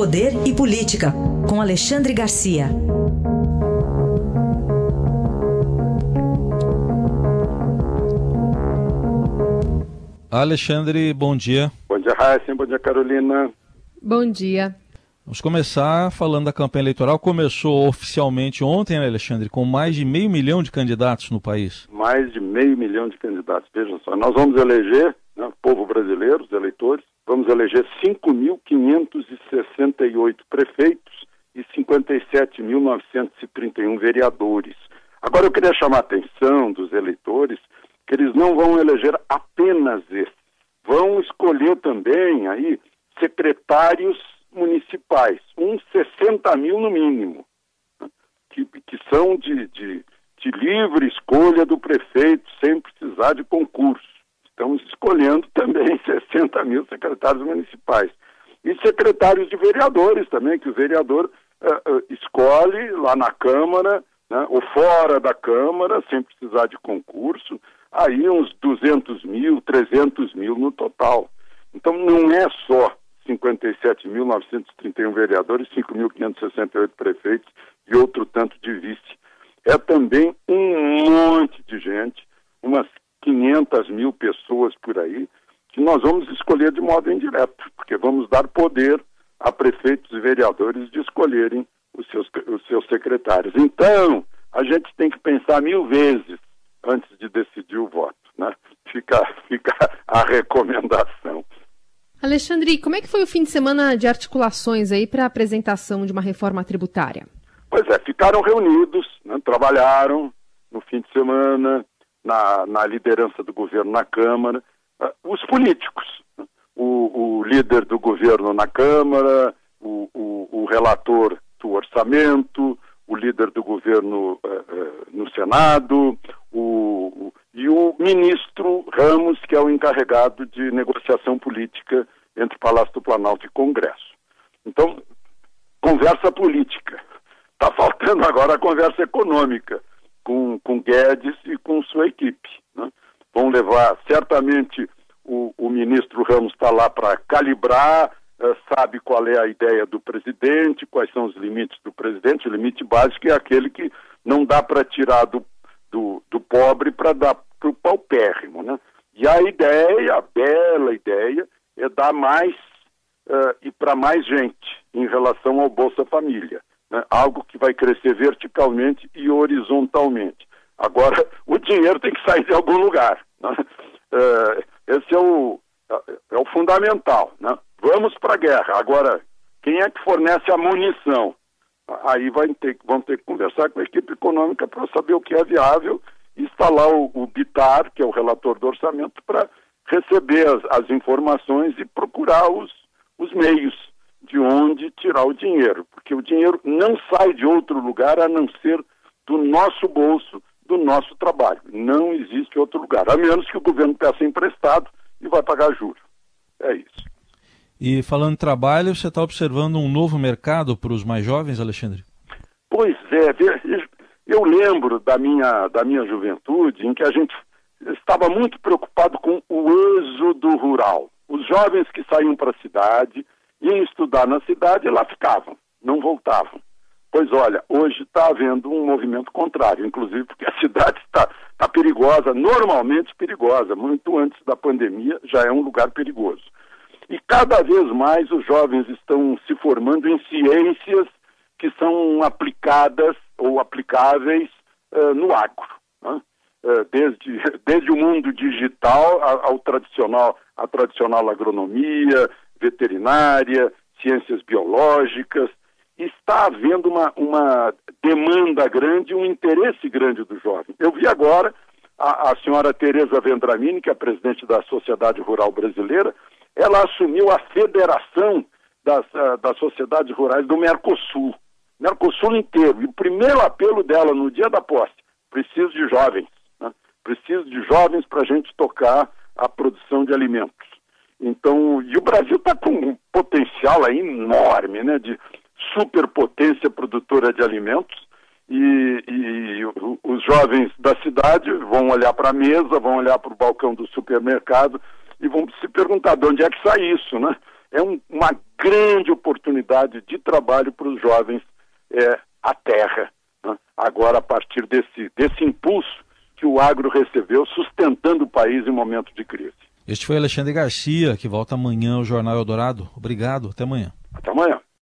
Poder e Política, com Alexandre Garcia. Alexandre, bom dia. Bom dia, Raíssa. Bom dia, Carolina. Bom dia. Vamos começar falando da campanha eleitoral. Começou oficialmente ontem, né, Alexandre, com mais de meio milhão de candidatos no país. Mais de meio milhão de candidatos. Vejam só, nós vamos eleger, né, povo brasileiro, os eleitores, vamos eleger 5.568 prefeitos e 57.931 vereadores. Agora eu queria chamar a atenção dos eleitores que eles não vão eleger apenas esses, vão escolher também aí secretários municipais, uns 60 mil no mínimo, né, que, que são de, de, de livre escolha do prefeito, sem precisar de concurso. Estamos escolhendo também 60 mil secretários municipais. E secretários de vereadores também, que o vereador uh, uh, escolhe lá na Câmara, né, ou fora da Câmara, sem precisar de concurso, aí uns 200 mil, 300 mil no total. Então não é só 57.931 vereadores, 5.568 prefeitos e outro tanto de vice. É também um monte de gente, umas 500 mil pessoas por aí, que nós vamos escolher de modo indireto, porque vamos dar poder a prefeitos e vereadores de escolherem os seus, os seus secretários. Então, a gente tem que pensar mil vezes antes de decidir o voto. Né? Fica, fica a recomendação. Alexandre, como é que foi o fim de semana de articulações aí para a apresentação de uma reforma tributária? Pois é, ficaram reunidos, né, trabalharam no fim de semana, na, na, liderança do governo na Câmara, uh, os políticos, o, o, líder do governo na Câmara, o, o, o, relator do orçamento, o líder do governo uh, uh, no Senado, e o ministro Ramos, que é o encarregado de negociação política entre Palácio do Planalto e Congresso. Então, conversa política. Está faltando agora a conversa econômica com, com Guedes e com sua equipe. Né? Vão levar, certamente, o, o ministro Ramos está lá para calibrar, uh, sabe qual é a ideia do presidente, quais são os limites do presidente. O limite básico é aquele que não dá para tirar do do, do pobre para dar para o paupérrimo. Né? E a ideia, a bela ideia, é dar mais uh, e para mais gente em relação ao Bolsa Família. Né? Algo que vai crescer verticalmente e horizontalmente. Agora, o dinheiro tem que sair de algum lugar. Né? Uh, esse é o, é o fundamental. Né? Vamos para a guerra. Agora, quem é que fornece a munição? aí vai ter, vão ter que conversar com a equipe econômica para saber o que é viável e instalar o, o BITAR, que é o relator do orçamento, para receber as, as, informações e procurar os, os meios de onde tirar o dinheiro, porque o dinheiro não sai de outro lugar a não ser do nosso bolso, do nosso trabalho. Não existe outro lugar, a menos que o governo peça emprestado e vai pagar juros. É isso. E falando em trabalho, você está observando um novo mercado para os mais jovens, Alexandre? Pois é, eu lembro da minha, da minha juventude em que a gente estava muito preocupado com o êxodo rural. Os jovens que saíam para a cidade, iam estudar na cidade e lá ficavam, não voltavam. Pois olha, hoje está havendo um movimento contrário, inclusive porque a cidade está tá perigosa, normalmente perigosa, muito antes da pandemia já é um lugar perigoso. E cada vez mais os jovens estão se formando em ciências que são aplicadas ou aplicáveis uh, no agro. Né? Desde, desde o mundo digital ao, ao tradicional, a tradicional agronomia, veterinária, ciências biológicas, está havendo uma, uma demanda grande, um interesse grande do jovem. Eu vi agora a, a senhora Tereza Vendramini, que é presidente da Sociedade Rural Brasileira, ela assumiu a federação das, uh, das sociedades rurais do Mercosul, Mercosul inteiro. E o primeiro apelo dela no dia da posse, preciso de jovens, né? preciso de jovens para a gente tocar a produção de alimentos. Então, e o Brasil está com um potencial aí enorme, né, de superpotência produtora de alimentos, e, e, os jovens da cidade vão olhar para a mesa, vão olhar para o balcão do supermercado e vão se perguntar de onde é que sai isso, né? É um, uma grande oportunidade de trabalho para os jovens é, à terra. Né? Agora, a partir desse, desse impulso que o agro recebeu, sustentando o país em momento de crise. Este foi Alexandre Garcia, que volta amanhã ao Jornal Eldorado. Obrigado, até amanhã. Até amanhã.